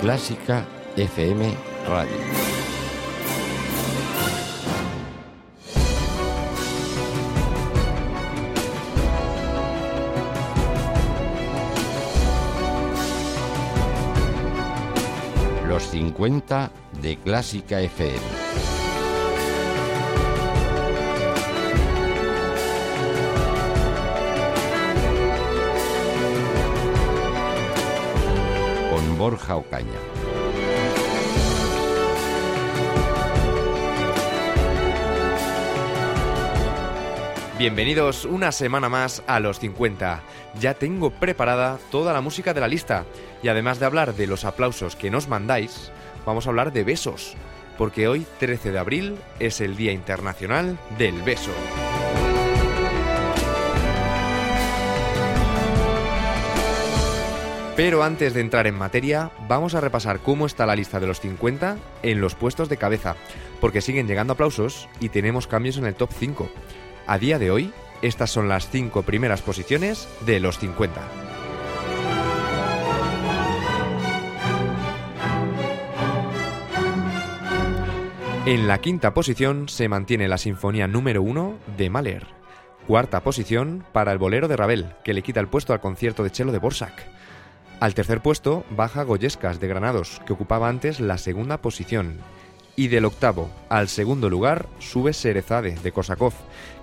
Clásica FM Radio. Los 50 de Clásica FM. Borja Ocaña. Bienvenidos una semana más a los 50. Ya tengo preparada toda la música de la lista y además de hablar de los aplausos que nos mandáis, vamos a hablar de besos, porque hoy 13 de abril es el Día Internacional del Beso. Pero antes de entrar en materia, vamos a repasar cómo está la lista de los 50 en los puestos de cabeza, porque siguen llegando aplausos y tenemos cambios en el top 5. A día de hoy, estas son las 5 primeras posiciones de los 50. En la quinta posición se mantiene la sinfonía número 1 de Mahler. Cuarta posición para el bolero de Ravel, que le quita el puesto al concierto de cello de Borsak. Al tercer puesto baja Goyescas de Granados, que ocupaba antes la segunda posición. Y del octavo al segundo lugar sube Serezade de Kosakov,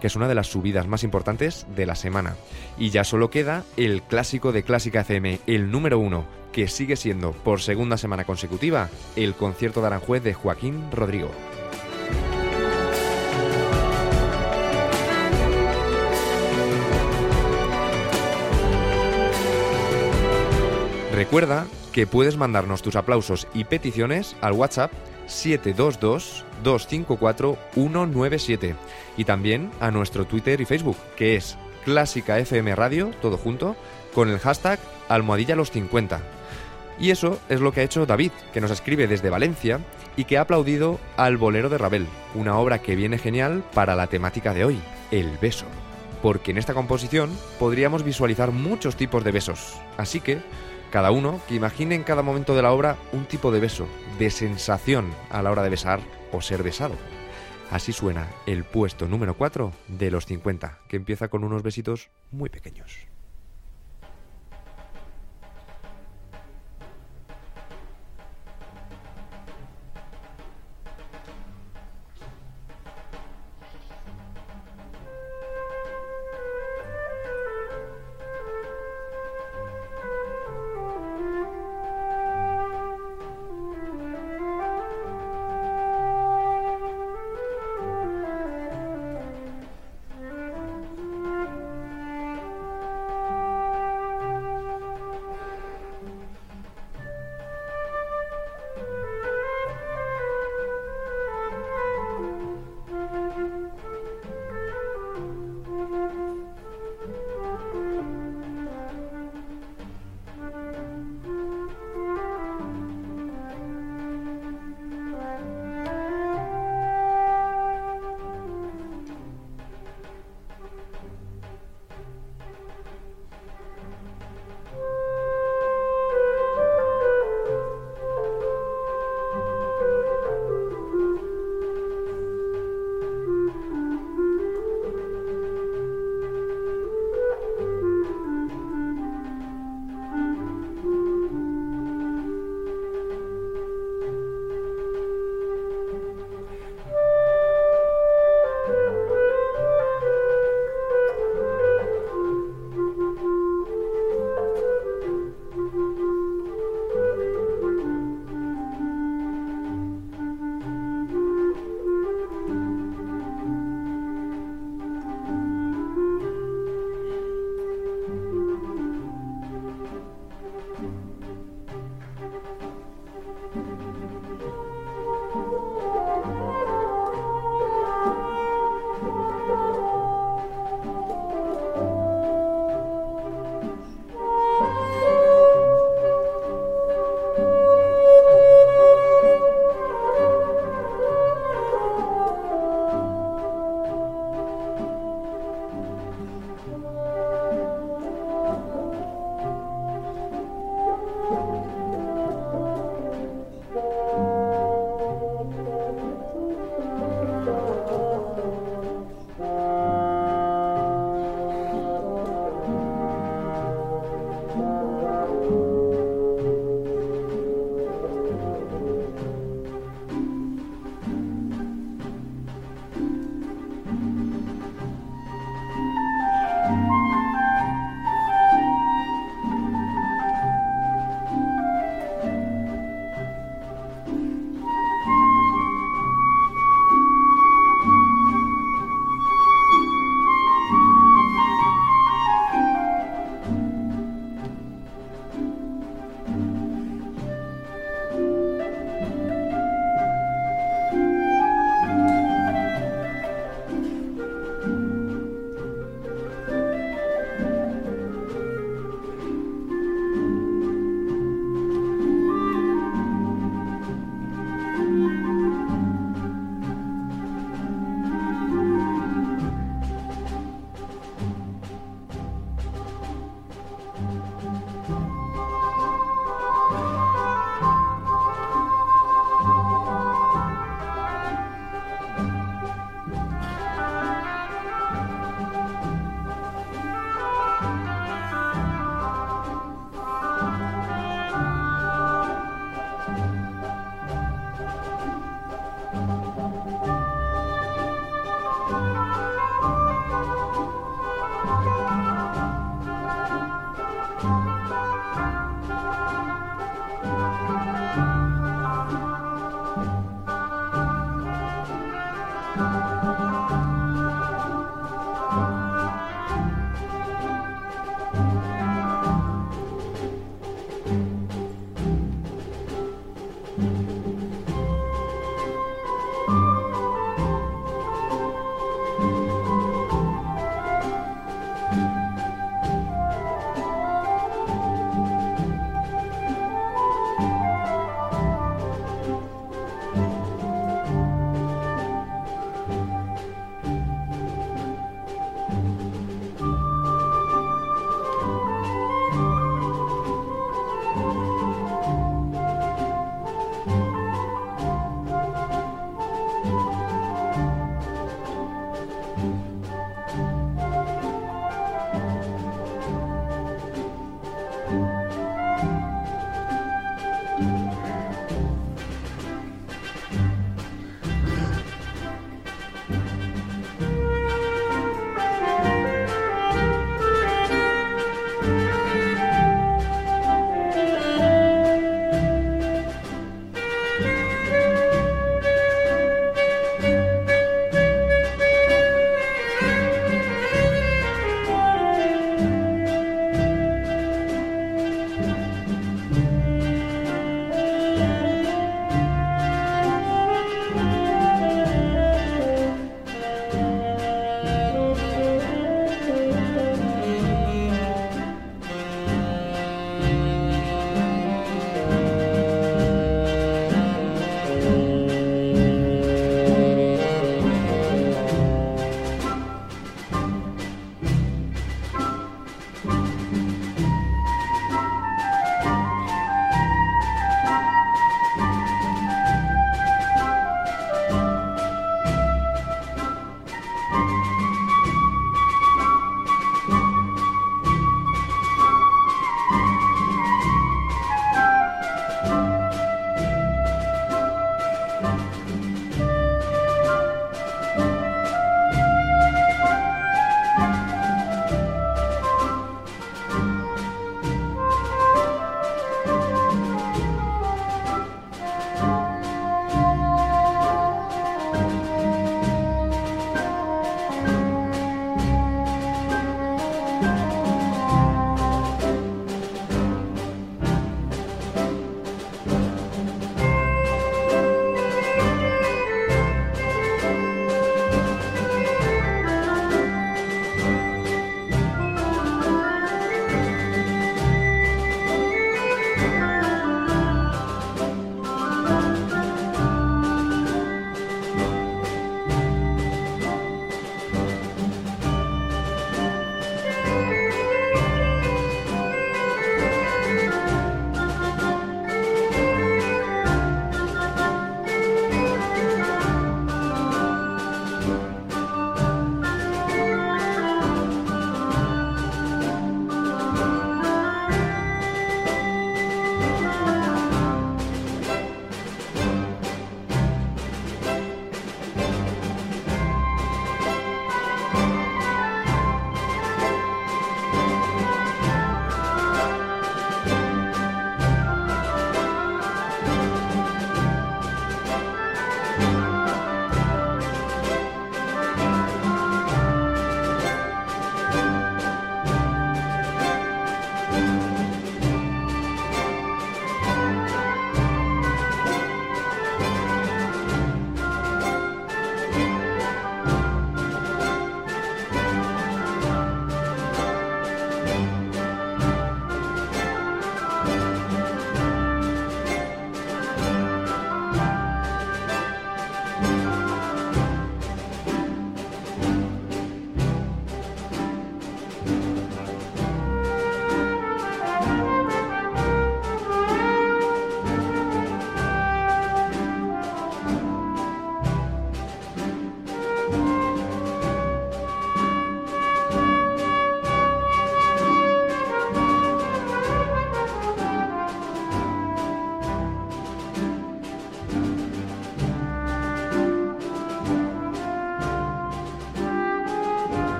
que es una de las subidas más importantes de la semana. Y ya solo queda el clásico de Clásica FM, el número uno, que sigue siendo por segunda semana consecutiva el concierto de Aranjuez de Joaquín Rodrigo. Recuerda que puedes mandarnos tus aplausos y peticiones al WhatsApp 722-254-197 y también a nuestro Twitter y Facebook, que es Clásica FM Radio, todo junto, con el hashtag almohadilla los 50. Y eso es lo que ha hecho David, que nos escribe desde Valencia y que ha aplaudido al Bolero de Ravel, una obra que viene genial para la temática de hoy, el beso. Porque en esta composición podríamos visualizar muchos tipos de besos, así que cada uno que imagine en cada momento de la obra un tipo de beso, de sensación a la hora de besar o ser besado. Así suena el puesto número 4 de los 50, que empieza con unos besitos muy pequeños.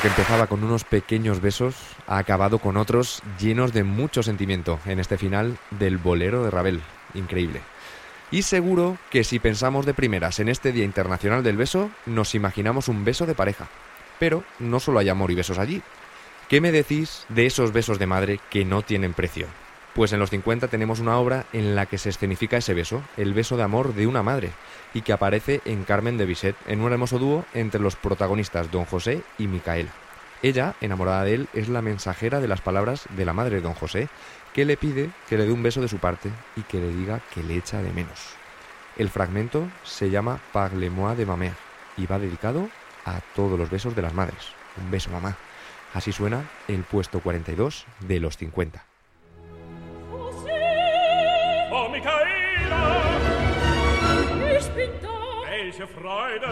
Que empezaba con unos pequeños besos ha acabado con otros llenos de mucho sentimiento en este final del bolero de Ravel. Increíble. Y seguro que si pensamos de primeras en este Día Internacional del Beso, nos imaginamos un beso de pareja. Pero no solo hay amor y besos allí. ¿Qué me decís de esos besos de madre que no tienen precio? Pues en los 50 tenemos una obra en la que se escenifica ese beso, el beso de amor de una madre, y que aparece en Carmen de Bizet, en un hermoso dúo entre los protagonistas Don José y Micaela. Ella, enamorada de él, es la mensajera de las palabras de la madre de Don José, que le pide que le dé un beso de su parte y que le diga que le echa de menos. El fragmento se llama Parle-moi de ma y va dedicado a todos los besos de las madres. Un beso, mamá. Así suena el puesto 42 de los 50. Ich bin da. Welche Freude!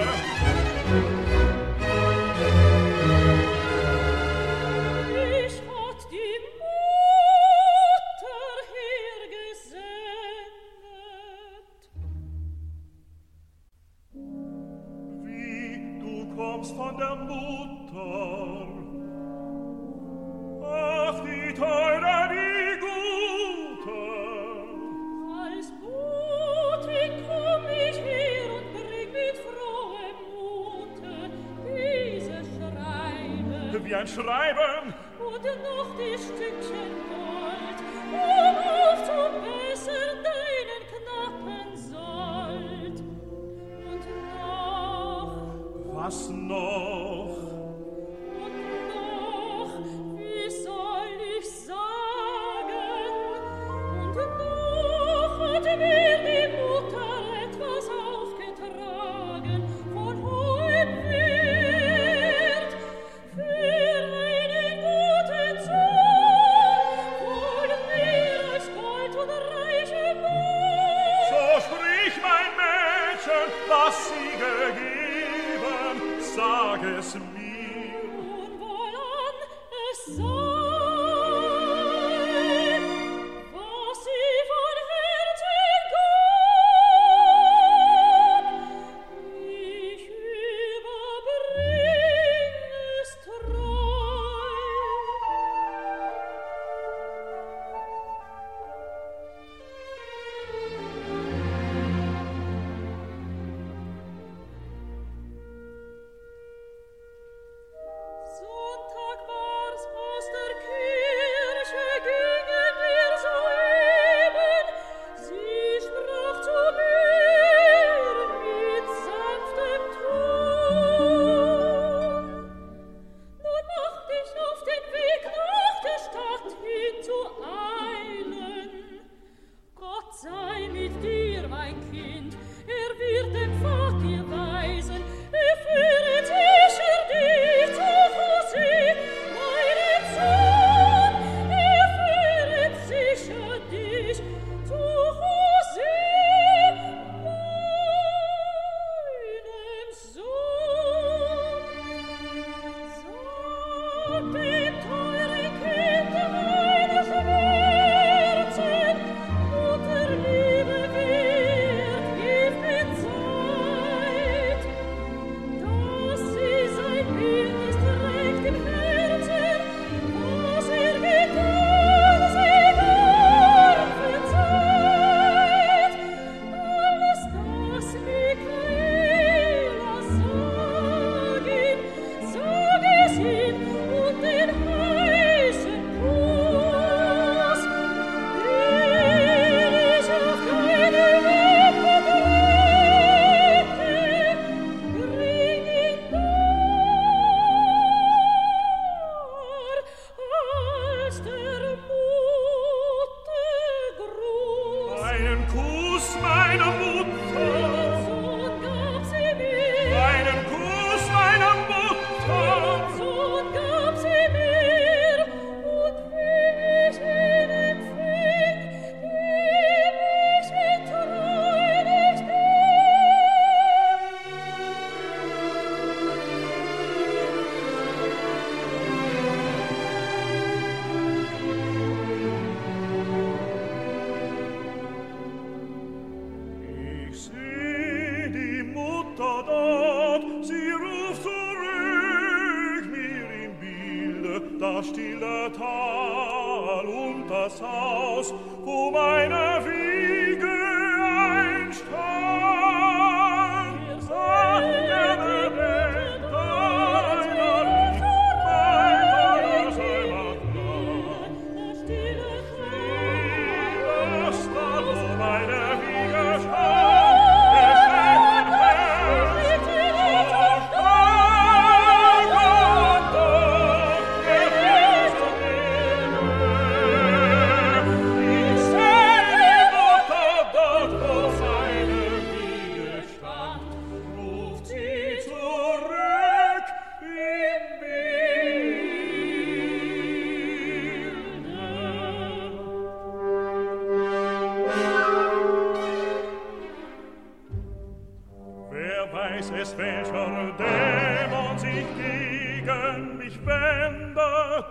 Gegen mich wendet?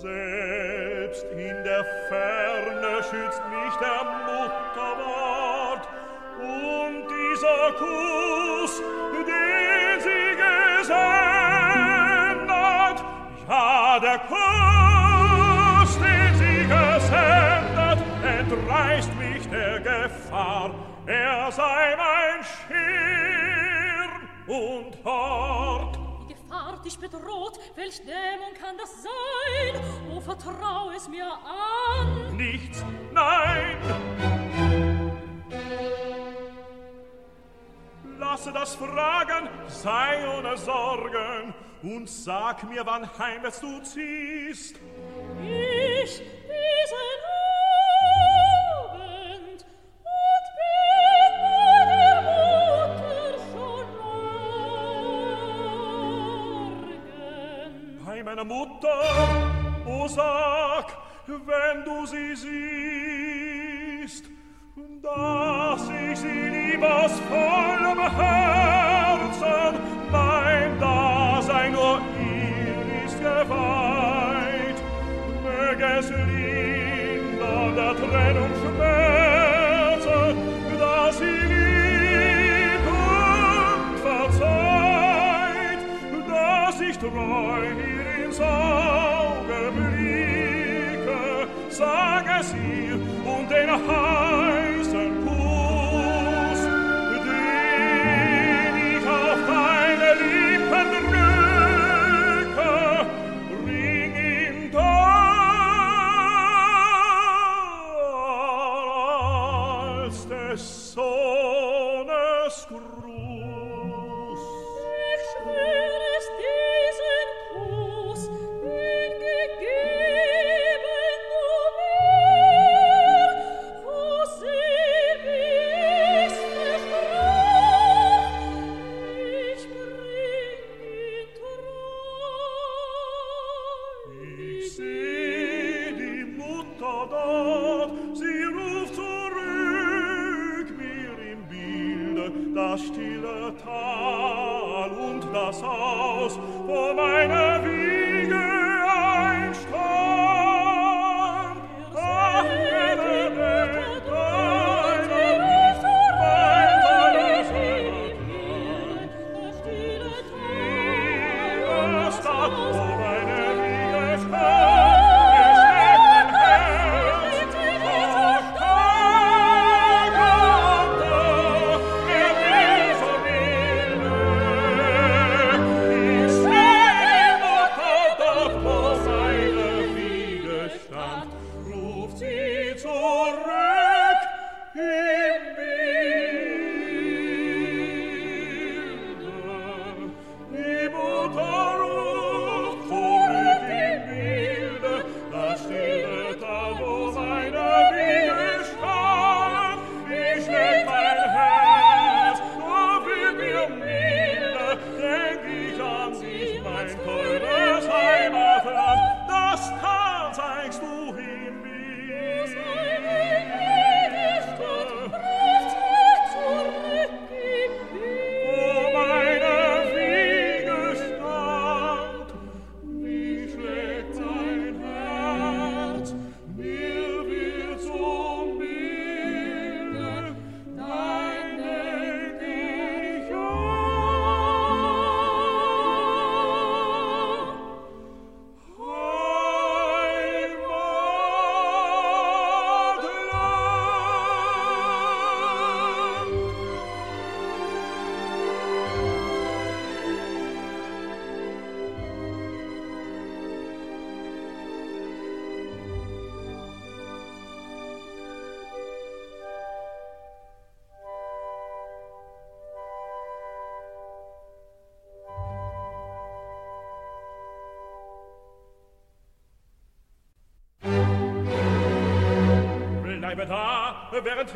Selbst in der Ferne schützt mich der Mutterwort und dieser Kuss, den sie gesendet. Ja, der Kuss, den sie gesendet, entreißt mich der Gefahr. Er sei mein Schirm und Hort. Dich bedroht, welch Dämon kann das sein? O, vertrau es mir an. Nichts, nein. Lasse das Fragen, sei ohne Sorgen und sag mir, wann heimwärts du ziehst. Ich diesen meiner Mutter, o sag, wenn du sie siehst, dass ich sie lieb aus vollem Herzen, mein Dasein nur ihr ist geweiht. Möge es lindern der Trennung Schmerzen, dass sie lieb und verzeiht, dass ich treu ins Auge blicke, sag es ihr und um den heißen Kuss, den ich auf deine Lippen drücke, bring ihn da, als des Sohnes Grund.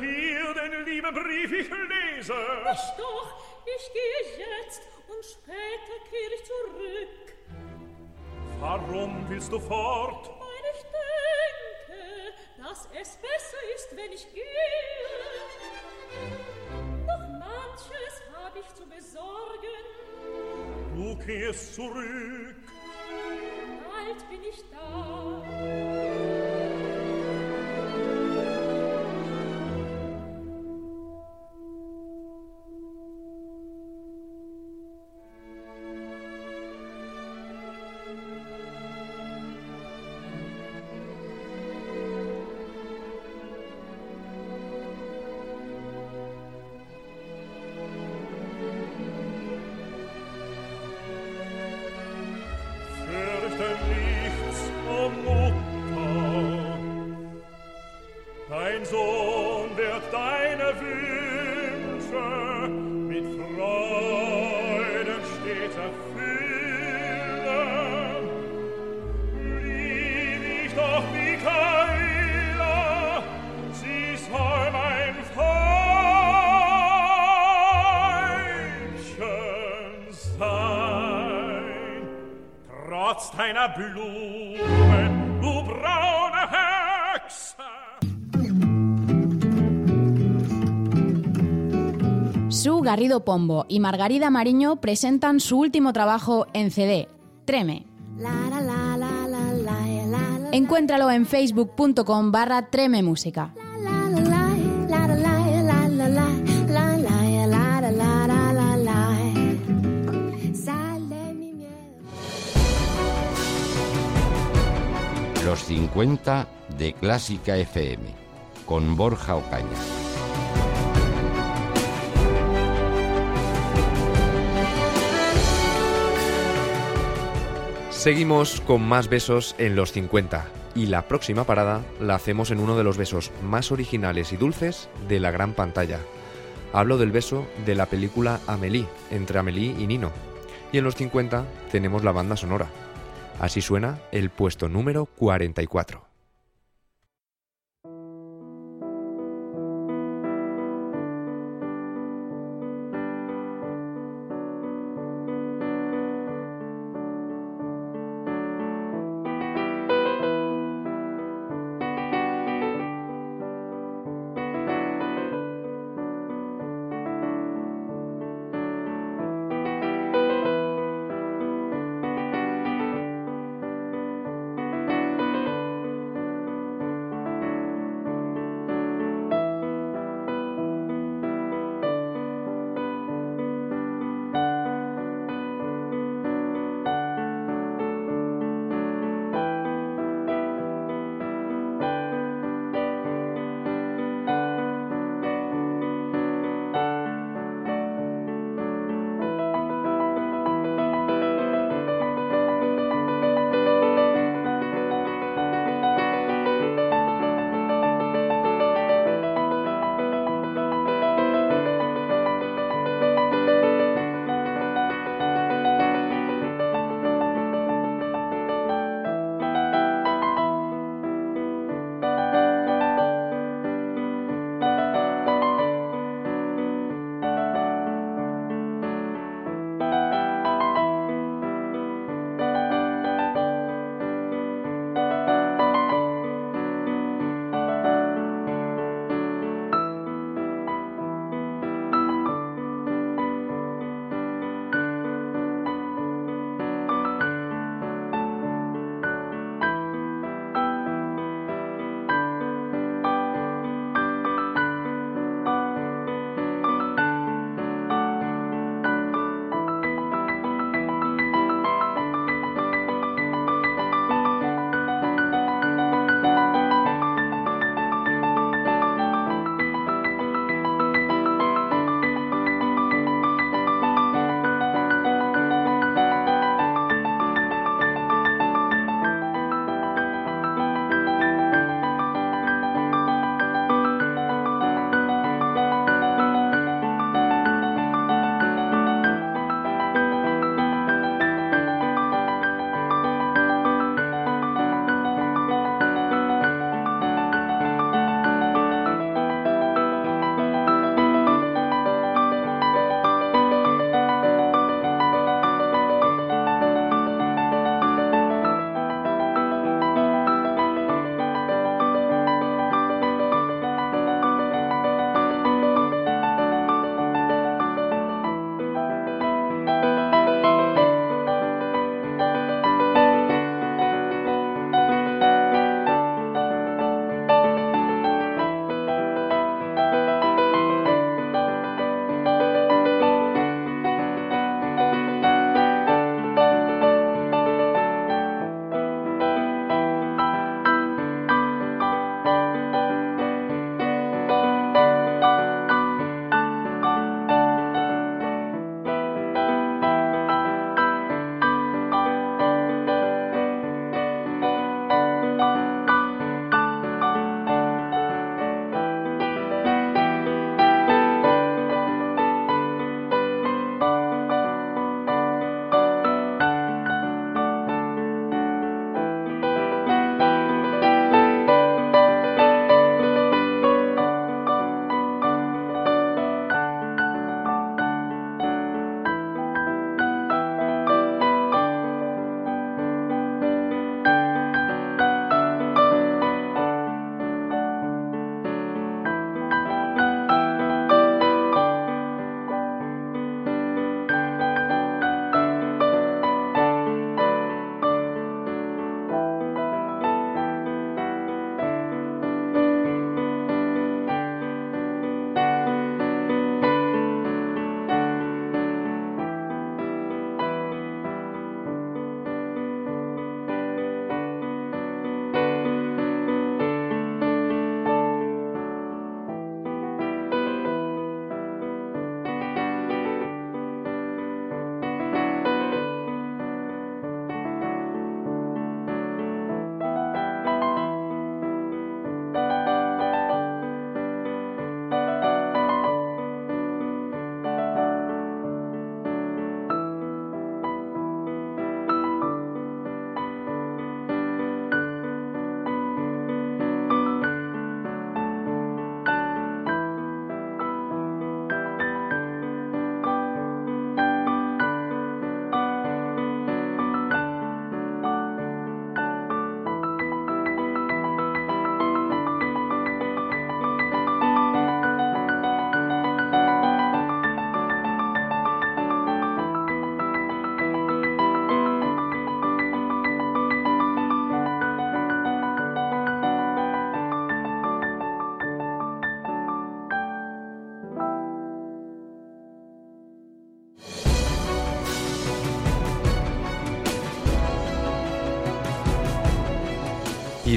Während hier den lieben Brief ich lese. Nicht doch, ich gehe jetzt und später kehre ich zurück. Warum willst du fort? Weil ich denke, dass es besser ist, wenn ich gehe. Noch manches habe ich zu besorgen. Du kehrst zurück. Bald bin ich da. Sohn wird deine Wünsche mit Freuden stets erfüllen. Lieb ich doch Michaela, sie soll mein Weibchen sein. Trotz deiner Blumen, Garrido Pombo y Margarida Mariño presentan su último trabajo en CD, Treme. Encuéntralo en facebook.com barra Treme Música. Los 50 de Clásica FM con Borja Ocaña. Seguimos con más besos en los 50 y la próxima parada la hacemos en uno de los besos más originales y dulces de la gran pantalla. Hablo del beso de la película Amélie, entre Amélie y Nino. Y en los 50 tenemos la banda sonora. Así suena el puesto número 44.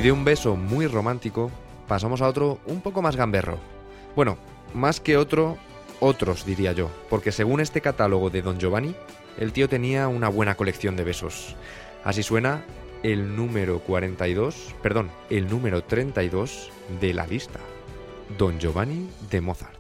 De un beso muy romántico pasamos a otro un poco más gamberro. Bueno, más que otro, otros diría yo, porque según este catálogo de Don Giovanni, el tío tenía una buena colección de besos. Así suena el número 42, perdón, el número 32 de la lista. Don Giovanni de Mozart.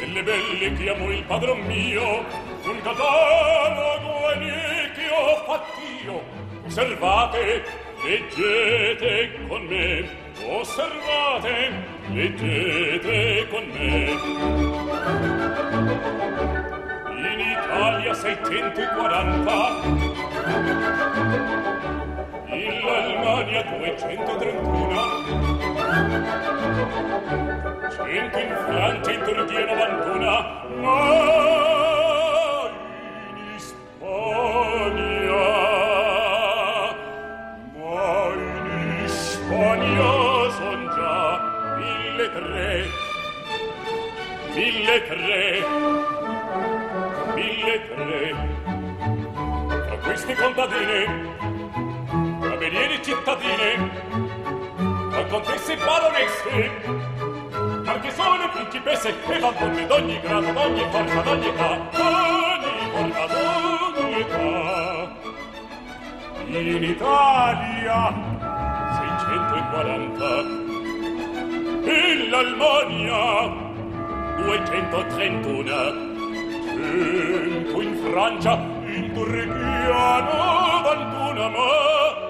delle belle chiamò il padron mio un catalogo ho fattio osservate leggete con me osservate leggete con me. In Italia 640 il Almania 231 cento in Francia in Turchia 91 ma in Spagna. Ma in Spagna son già mille tre. Mille tre. Mille tre. Tra questi contadini camerieri cittadine, a contesse e baronesse, marchesone, principesse e donne d'ogni grado, d'ogni forma, d'ogni età, d'ogni forma, d'ogni età. In Italia 640 in l'Almania 231 cento in Francia in Turchia 91 ma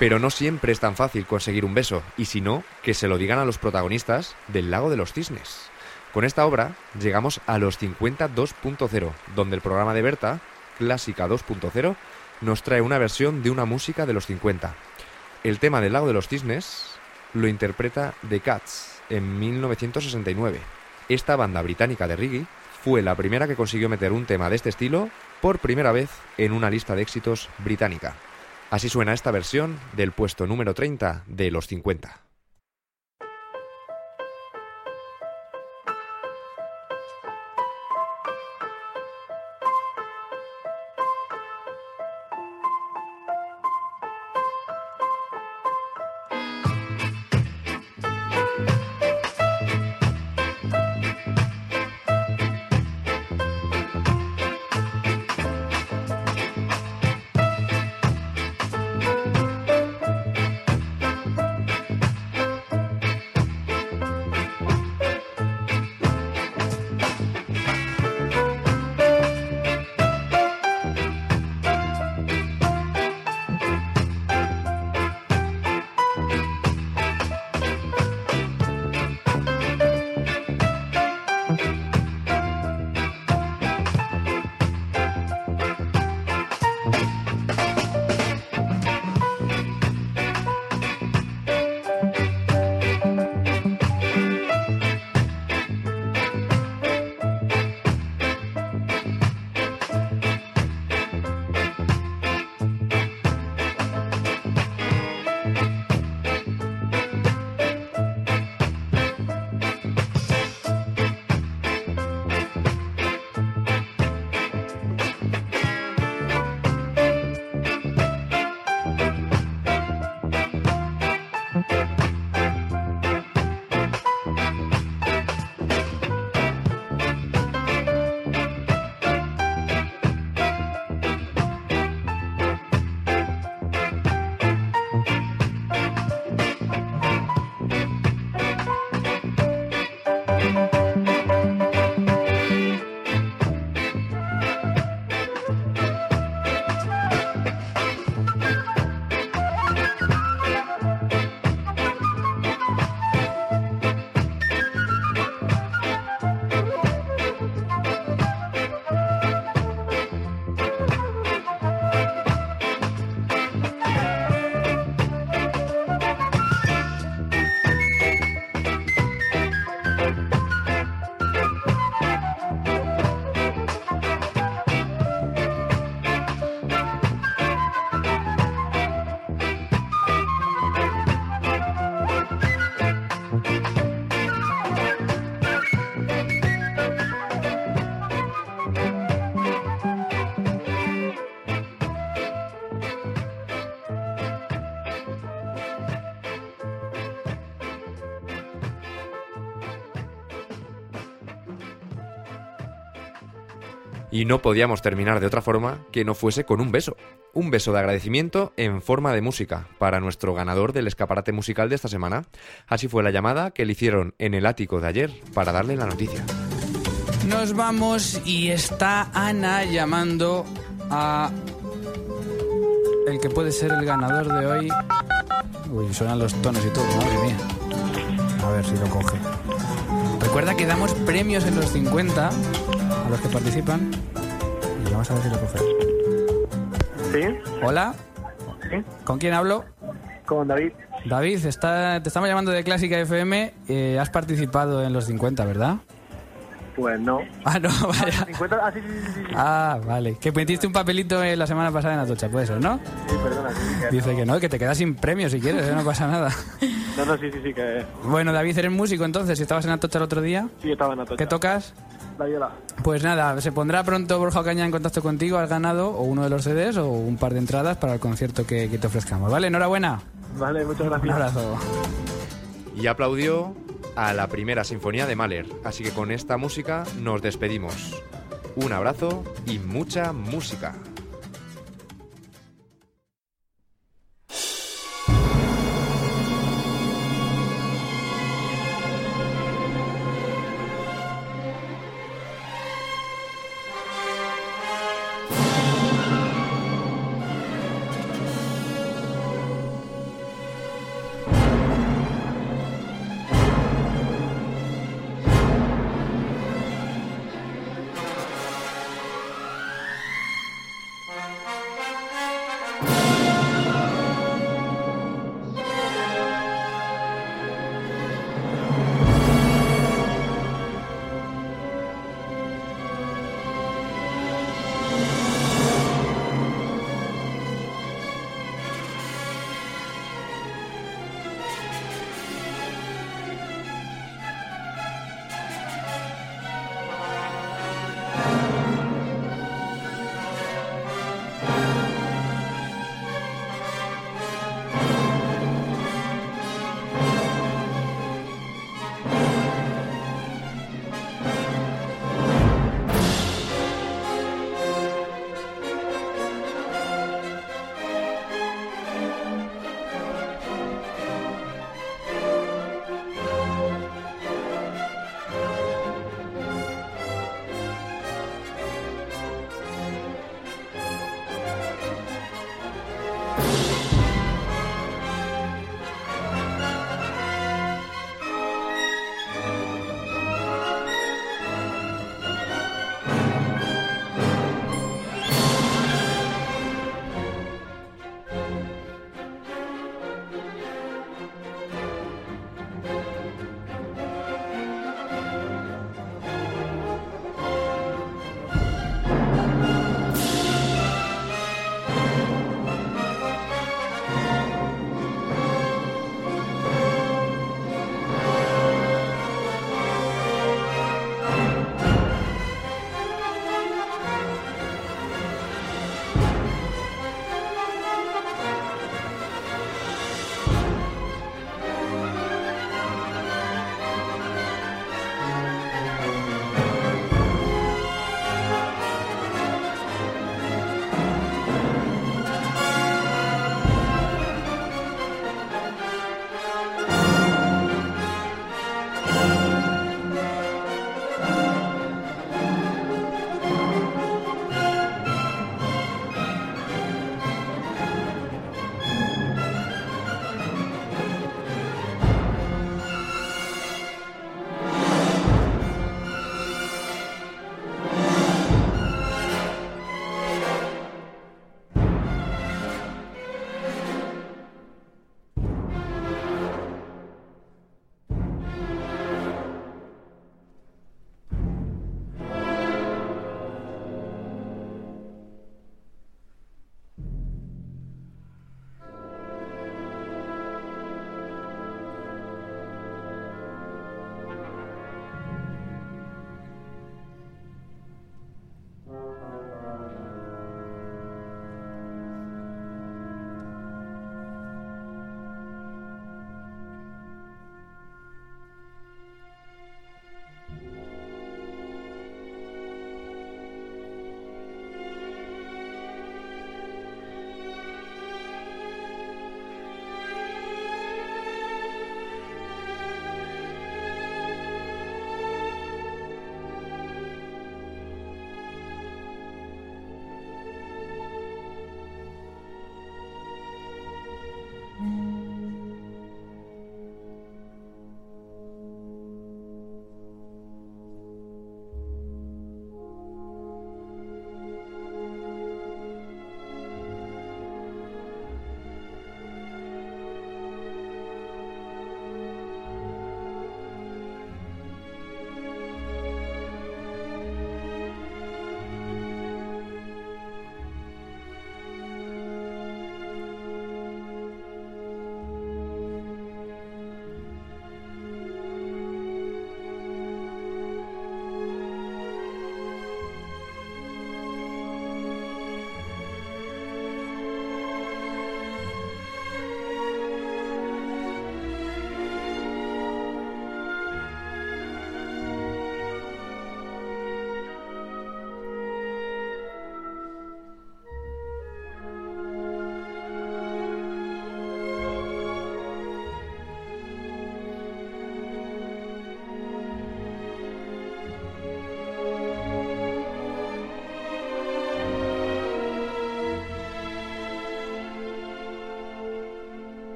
Pero no siempre es tan fácil conseguir un beso, y si no, que se lo digan a los protagonistas del Lago de los Cisnes. Con esta obra llegamos a los 50 2.0, donde el programa de Berta, Clásica 2.0, nos trae una versión de una música de los 50. El tema del Lago de los Cisnes lo interpreta The Cats en 1969. Esta banda británica de reggae fue la primera que consiguió meter un tema de este estilo por primera vez en una lista de éxitos británica. Así suena esta versión del puesto número 30 de los 50. Y no podíamos terminar de otra forma que no fuese con un beso. Un beso de agradecimiento en forma de música para nuestro ganador del escaparate musical de esta semana. Así fue la llamada que le hicieron en el ático de ayer para darle la noticia. Nos vamos y está Ana llamando a el que puede ser el ganador de hoy. Uy, suenan los tonos y todo, madre mía. A ver si lo coge. Recuerda que damos premios en los 50 a los que participan y vamos a ver si lo coge. ¿Sí? Hola, ¿Sí? ¿con quién hablo? Con David. David, está, te estamos llamando de Clásica FM. eh, has participado en los 50, ¿verdad? Pues no. Ah, no, vaya. 50, ah, sí, sí, sí, sí, sí. Ah, vale. Que metiste un papelito eh, la semana pasada en Atocha, puede ser, ¿no? Sí, perdona, que Dice que no, que te quedas sin premio si quieres, eh, no pasa nada. No, no, sí, sí, sí, que Bueno, David, eres músico entonces, si estabas en Atocha el otro día, sí estaba en Atocha. ¿qué tocas? Pues nada, se pondrá pronto Borja Ocaña en contacto contigo, has ganado o uno de los CDs o un par de entradas para el concierto que, que te ofrezcamos. ¿Vale? Enhorabuena. Vale, muchas Un gracias. abrazo. Y aplaudió a la primera sinfonía de Mahler. Así que con esta música nos despedimos. Un abrazo y mucha música.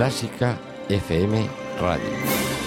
Clásica FM Radio.